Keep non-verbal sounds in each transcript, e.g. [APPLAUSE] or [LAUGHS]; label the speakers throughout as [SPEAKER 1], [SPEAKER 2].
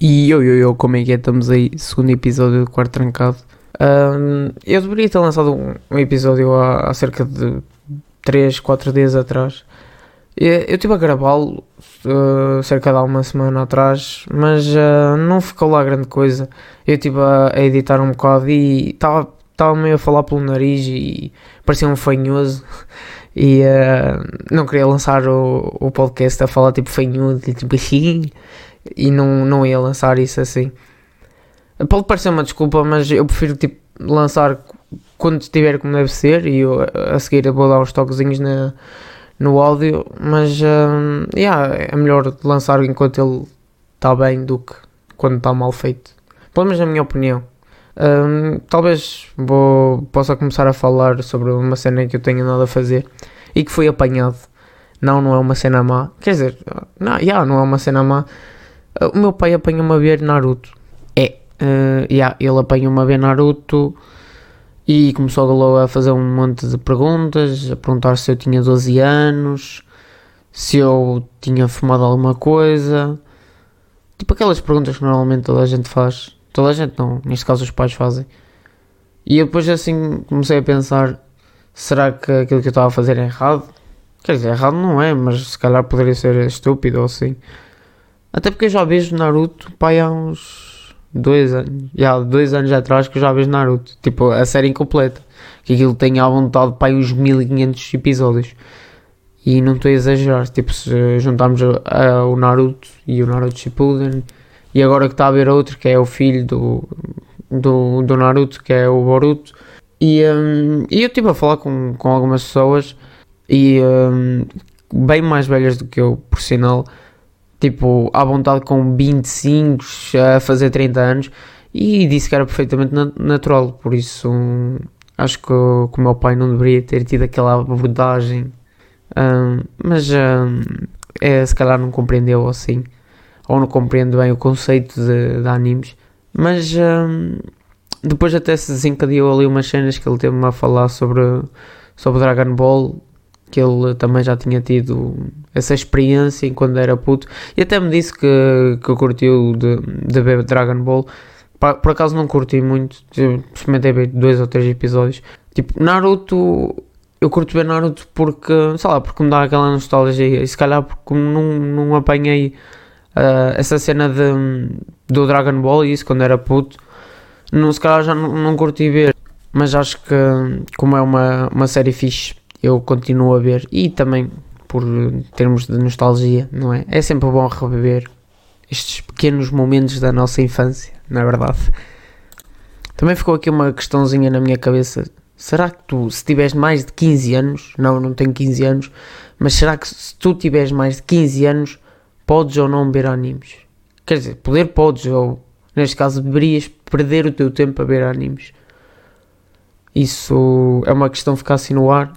[SPEAKER 1] E eu, eu, eu, como é que é? Estamos aí, segundo episódio do Quarto Trancado. Um, eu deveria ter lançado um, um episódio há, há, cerca de 3, 4 dias atrás. Eu estive a gravá-lo uh, cerca de há uma semana atrás, mas uh, não ficou lá grande coisa. Eu estive a, a editar um bocado e estava meio a falar pelo nariz e parecia um fanhoso. E uh, não queria lançar o, o podcast a falar tipo fanhudo, tipo assim e não, não ia lançar isso assim. Pode parecer uma desculpa, mas eu prefiro tipo, lançar quando estiver como deve ser e eu, a seguir eu vou dar uns toquezinhos na, no áudio, mas um, yeah, é melhor lançar enquanto ele está bem do que quando está mal feito. Pelo menos na minha opinião. Um, talvez vou, possa começar a falar sobre uma cena que eu tenho nada a fazer e que foi apanhado. Não, não é uma cena má. Quer dizer, não, yeah, não é uma cena má o meu pai apanha-me a ver Naruto. É, uh, yeah, ele apanha-me a ver Naruto e começou a fazer um monte de perguntas, a perguntar se eu tinha 12 anos, se eu tinha fumado alguma coisa. Tipo aquelas perguntas que normalmente toda a gente faz. Toda a gente não, neste caso os pais fazem. E eu depois assim comecei a pensar, será que aquilo que eu estava a fazer é errado? Quer dizer, errado não é, mas se calhar poderia ser estúpido ou assim. Até porque eu já vejo Naruto, pai, há uns dois anos. Já, dois anos atrás que eu já vejo Naruto. Tipo, a série incompleta. Que aquilo tem à vontade, pai, uns 1500 episódios. E não estou a exagerar. Tipo, se juntarmos a, a, o Naruto e o Naruto Shippuden. E agora que está a ver outro, que é o filho do, do, do Naruto, que é o Boruto. E, um, e eu estive a falar com, com algumas pessoas. E um, bem mais velhas do que eu, por sinal tipo, à vontade com 25 a fazer 30 anos e disse que era perfeitamente natural, por isso acho que, que o meu pai não deveria ter tido aquela abordagem, um, mas um, é, se calhar não compreendeu assim, ou não compreende bem o conceito de, de animes, mas um, depois até se desencadeou ali umas cenas que ele teve-me a falar sobre, sobre Dragon Ball que ele também já tinha tido essa experiência enquanto era puto e até me disse que, que curtiu de, de ver Dragon Ball. Por, acaso não curti muito, experimentei ver dois ou três episódios. Tipo, Naruto, eu curto ver Naruto porque, sei lá, porque me dá aquela nostalgia e se calhar porque não, não apanhei uh, essa cena de, do Dragon Ball e isso quando era puto, não, se calhar já não, não curti ver. Mas acho que, como é uma, uma série fixe eu continuo a ver e também por termos de nostalgia, não é? É sempre bom reviver estes pequenos momentos da nossa infância, não é verdade? Também ficou aqui uma questãozinha na minha cabeça. Será que tu, se tiveres mais de 15 anos, não, não tenho 15 anos, mas será que se tu tiveres mais de 15 anos, podes ou não ver animes? Quer dizer, poder podes, ou neste caso deverias perder o teu tempo a ver animes. Isso é uma questão que ficar assim no ar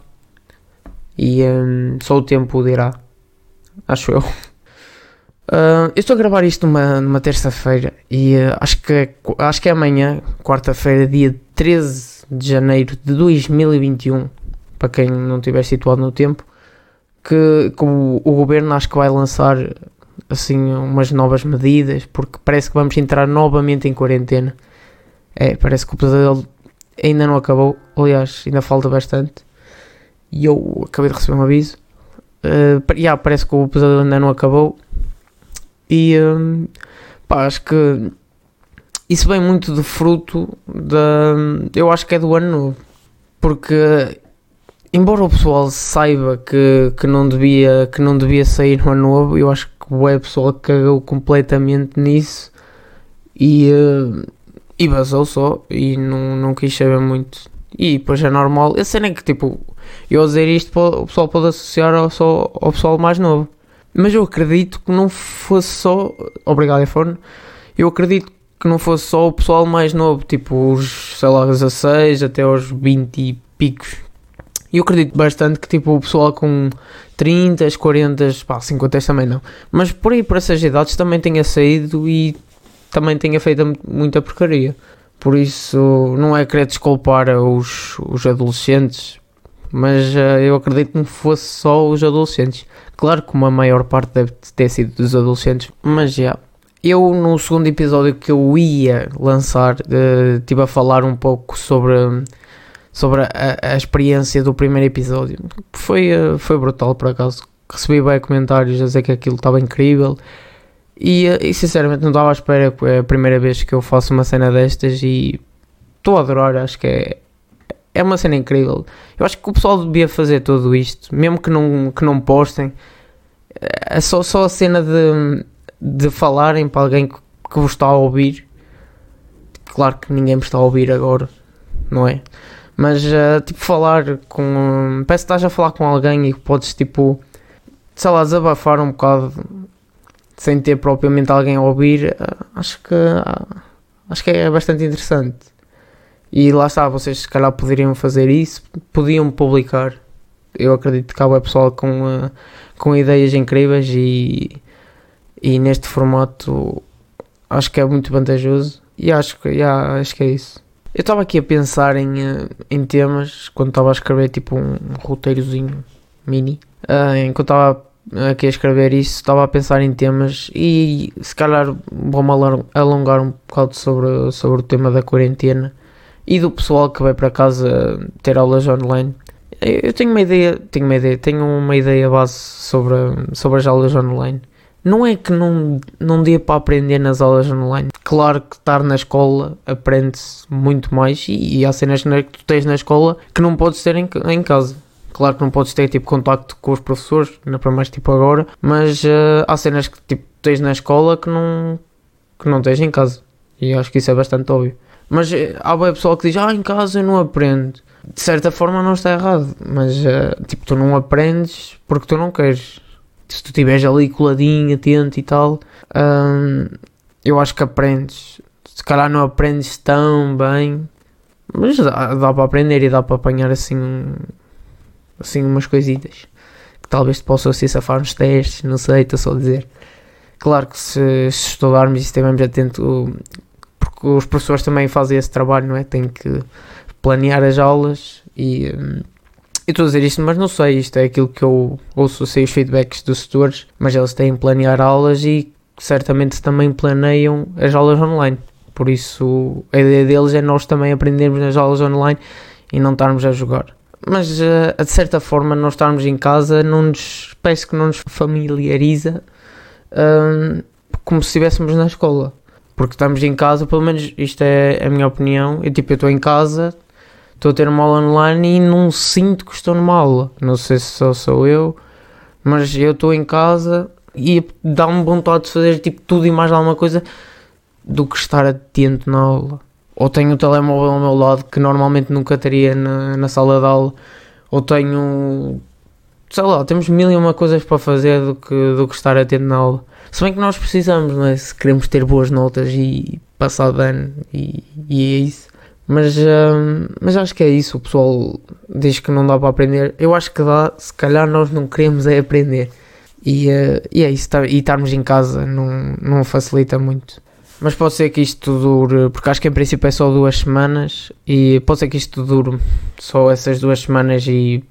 [SPEAKER 1] e um, só o tempo dirá, acho eu. Uh, [LAUGHS] eu estou a gravar isto numa, numa terça-feira e uh, acho, que é, acho que é amanhã, quarta-feira, dia 13 de janeiro de 2021, para quem não estiver situado no tempo, que, que o, o, governo acho que vai lançar assim umas novas medidas, porque parece que vamos entrar novamente em quarentena. É, parece que o pesadelo ainda não acabou, aliás, ainda falta bastante e eu acabei de receber um aviso. Uh, yeah, parece que o pesadelo ainda não acabou. E uh, pá, acho que isso vem muito de fruto da. Eu acho que é do ano novo. Porque embora o pessoal saiba que, que, não, devia, que não devia sair no ano novo, eu acho que o pessoal cagou completamente nisso e, uh, e basou só e não, não quis saber muito. E depois é normal. A cena é que tipo eu a dizer isto o pessoal pode associar ao, só ao pessoal mais novo. Mas eu acredito que não fosse só. Obrigado, iPhone. Eu acredito que não fosse só o pessoal mais novo, tipo os, sei lá, 16 até aos 20 e picos. E eu acredito bastante que tipo o pessoal com 30, 40, pá, 50 também não. Mas por aí, por essas idades, também tenha saído e também tenha feito muita porcaria. Por isso, não é querer desculpar os, os adolescentes mas uh, eu acredito que não fosse só os adolescentes. Claro que uma maior parte deve ter sido dos adolescentes, mas já eu no segundo episódio que eu ia lançar, uh, estive a falar um pouco sobre, sobre a, a experiência do primeiro episódio. Foi, uh, foi brutal por acaso. Recebi bem comentários a dizer que aquilo estava incrível. E, uh, e sinceramente não estava à espera, é a primeira vez que eu faço uma cena destas e estou a adorar, acho que é, é uma cena incrível. Eu acho que o pessoal devia fazer tudo isto, mesmo que não, que não postem. É só, só a cena de de falarem para alguém que, que vos está a ouvir. Claro que ninguém me está a ouvir agora, não é? Mas, uh, tipo, falar com. Parece que estás a falar com alguém e que podes, tipo, sei lá, desabafar um bocado sem ter propriamente alguém a ouvir. Uh, acho que. Uh, acho que é bastante interessante. E lá está, vocês se calhar poderiam fazer isso, podiam publicar. Eu acredito que há pessoal com, com ideias incríveis e e neste formato acho que é muito vantajoso e acho que, yeah, acho que é isso. Eu estava aqui a pensar em, eh, em temas quando estava a escrever tipo um roteirozinho mini. Uh, enquanto estava aqui a escrever isso, estava a pensar em temas e se calhar vou-me alongar um bocado sobre, sobre o tema da quarentena e do pessoal que vai para casa ter aulas online. Eu tenho uma ideia, tenho uma ideia, tenho uma ideia base sobre, sobre as aulas online não é que não, não dê para aprender nas aulas online. Claro que estar na escola aprende-se muito mais e, e há cenas que tu tens na escola que não podes ter em, em casa. Claro que não podes ter tipo contacto com os professores, não é para mais tipo agora, mas uh, há cenas que tipo tens na escola que não, que não tens em casa. E acho que isso é bastante óbvio. Mas uh, há bem pessoal que diz, ah, em casa eu não aprendo. De certa forma não está errado, mas uh, tipo, tu não aprendes porque tu não queres se tu estiveres ali coladinho, atento e tal, hum, eu acho que aprendes. Se calhar não aprendes tão bem, mas dá, dá para aprender e dá para apanhar assim, assim umas coisitas que talvez te possam se safar nos testes, não sei, estou só a dizer. Claro que se, se estudarmos e estivermos atentos, porque os professores também fazem esse trabalho, não é? Têm que planear as aulas e. Hum, eu estou a dizer isto, mas não sei, isto é aquilo que eu ouço, sei os feedbacks dos setores, mas eles têm que planear aulas e certamente também planeiam as aulas online. Por isso, a ideia deles é nós também aprendermos nas aulas online e não estarmos a jogar. Mas, uh, de certa forma, nós estarmos em casa não nos, parece que não nos familiariza uh, como se estivéssemos na escola. Porque estamos em casa, pelo menos isto é a minha opinião. Eu, tipo, eu estou em casa, estou a ter uma aula online e não sinto que estou numa aula. Não sei se só sou eu, mas eu estou em casa e dá-me vontade de fazer tipo tudo e mais alguma coisa do que estar atento na aula. Ou tenho o telemóvel ao meu lado que normalmente nunca teria na, na sala de aula, ou tenho sei lá, temos mil e uma coisas para fazer do que, do que estar atento na aula. Se bem que nós precisamos, não é? Se queremos ter boas notas e passar de e, e é isso. Mas, uh, mas acho que é isso. O pessoal diz que não dá para aprender. Eu acho que dá. Se calhar nós não queremos é aprender. E, uh, e é isso. Tá, e estarmos em casa não, não facilita muito. Mas pode ser que isto dure. Porque acho que em princípio é só duas semanas. E pode ser que isto dure só essas duas semanas e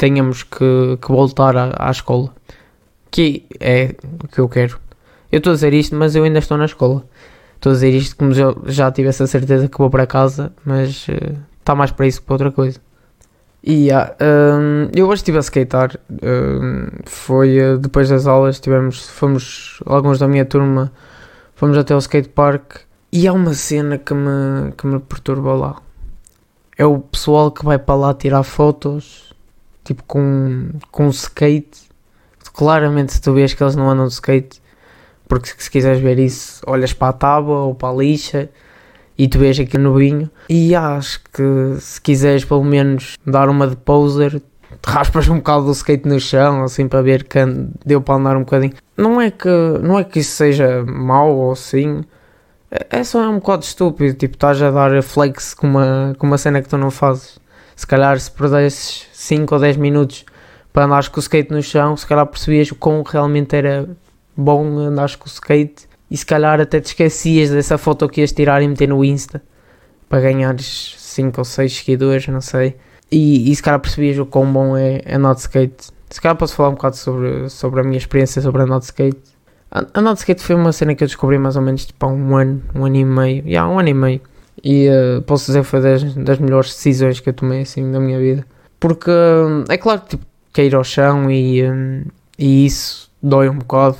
[SPEAKER 1] tenhamos que, que voltar à, à escola. Que é o que eu quero. Eu estou a dizer isto, mas eu ainda estou na escola. Estou a dizer isto como já, já tivesse a certeza que vou para casa, mas está uh, mais para isso que para outra coisa. E yeah, um, eu hoje estive a skatear. Um, foi uh, depois das aulas, tivemos, fomos, alguns da minha turma, fomos até o skatepark. E há uma cena que me, que me perturba lá. É o pessoal que vai para lá tirar fotos, tipo com, com skate. Claramente, tu vês que eles não andam de skate porque se quiseres ver isso, olhas para a tábua ou para a lixa e tu vês aqui no vinho. E acho que se quiseres pelo menos dar uma de poser, te raspas um bocado do skate no chão, assim para ver que deu para andar um bocadinho. Não é que, não é que isso seja mau ou assim, é, é só um bocado estúpido. Tipo, estás a dar flex com uma, com uma cena que tu não fazes. Se calhar se perdesses 5 ou 10 minutos para andares com o skate no chão, se calhar percebias o quão realmente era bom andares com o skate e se calhar até te esquecias dessa foto que ias tirar e meter no Insta para ganhares 5 ou 6 seguidores, não sei. E, e se calhar percebias o quão bom é andar de skate. Se calhar posso falar um bocado sobre, sobre a minha experiência sobre andar de skate. Andar de skate foi uma cena que eu descobri mais ou menos tipo, há um ano, um ano e meio. Já, um ano e meio. E uh, posso dizer que foi das, das melhores decisões que eu tomei assim na minha vida. Porque é claro que tipo, cair ao chão e, um, e isso dói um bocado.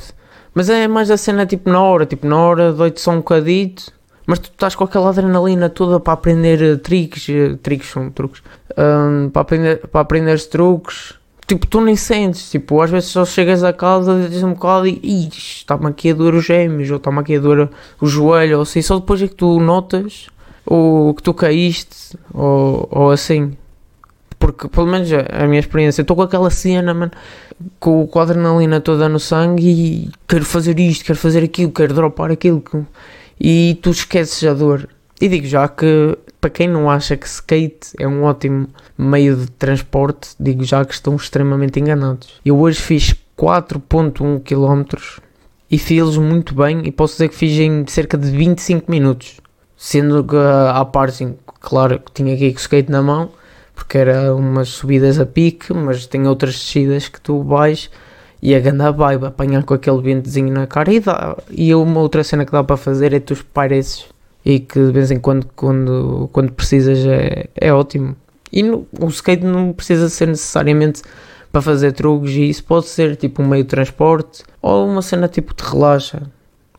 [SPEAKER 1] Mas é mais a cena tipo na hora, tipo na hora dói-te só um bocadito. Mas tu estás com aquela adrenalina toda para aprender uh, uh, truques são truques, um, para aprender, para aprender truques tipo, tu nem sentes, tipo, às vezes só chegas a casa, dizes um bocado e está-me aqui a doer os gêmeos, ou está-me aqui a doer o joelho, ou assim, só depois é que tu notas, ou que tu caíste, ou, ou assim. Porque, pelo menos, a minha experiência, estou com aquela cena, mano, com, com a adrenalina toda no sangue e quero fazer isto, quero fazer aquilo, quero dropar aquilo, e tu esqueces a dor. E digo já que para quem não acha que skate é um ótimo meio de transporte, digo já que estão extremamente enganados. Eu hoje fiz 4.1 km e fiz muito bem e posso dizer que fiz em cerca de 25 minutos. Sendo que à parte, claro que tinha aqui o skate na mão, porque era umas subidas a pique, mas tem outras descidas que tu vais e a ganda vibe, apanhar com aquele ventozinho na cara e dá. E uma outra cena que dá para fazer é tu espares e que de vez em quando, quando, quando precisas, é, é ótimo. E no, o skate não precisa ser necessariamente para fazer truques, e isso pode ser tipo um meio de transporte ou uma cena tipo de relaxa.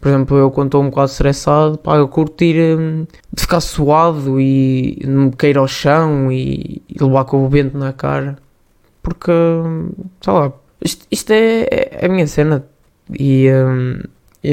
[SPEAKER 1] Por exemplo, eu quando estou um bocado estressado, pá, eu curtir hum, de ficar suado e me cair ao chão e, e, levar com o vento na cara. Porque, sei lá, isto, isto é, é a minha cena. E, hum,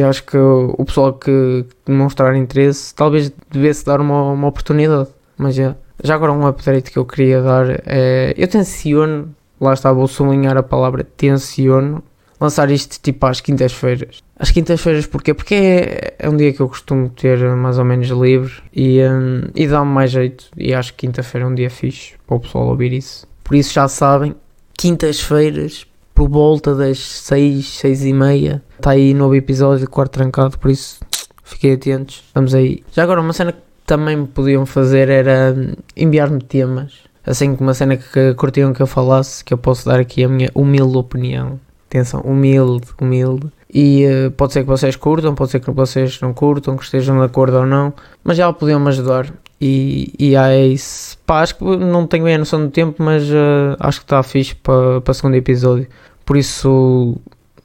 [SPEAKER 1] acho que o pessoal que demonstrar interesse talvez devesse dar uma, uma oportunidade. Mas já, já agora um update que eu queria dar é. Eu tenciono, lá está, vou sublinhar a palavra tenciono, lançar isto tipo às quintas-feiras. Às quintas-feiras porquê? Porque é, é, um dia que eu costumo ter mais ou menos livre e, um, e dá-me mais jeito. E acho que quinta-feira é um dia fixe para o pessoal ouvir isso. Por isso já sabem, quintas-feiras por volta das 6, 6 e meia. Está aí novo episódio de Quarto Trancado, por isso fiquem atentos. Vamos aí. Já agora, uma cena que também podiam fazer era enviar-me temas. Assim como uma cena que curtiam que eu falasse, que eu posso dar aqui a minha humilde opinião. Atenção, humilde, humilde. E uh, pode ser que vocês curtam, pode ser que vocês não curtam, que estejam de acordo ou não, mas já podiam me ajudar. E, e isso. Pá, acho que não tenho bem a noção do tempo, mas uh, acho que está fixe para o segundo episódio. Por isso,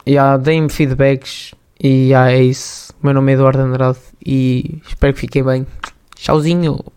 [SPEAKER 1] yeah, deem-me feedbacks e yeah, é isso. Meu nome é Eduardo Andrade e espero que fiquem bem. Tchauzinho!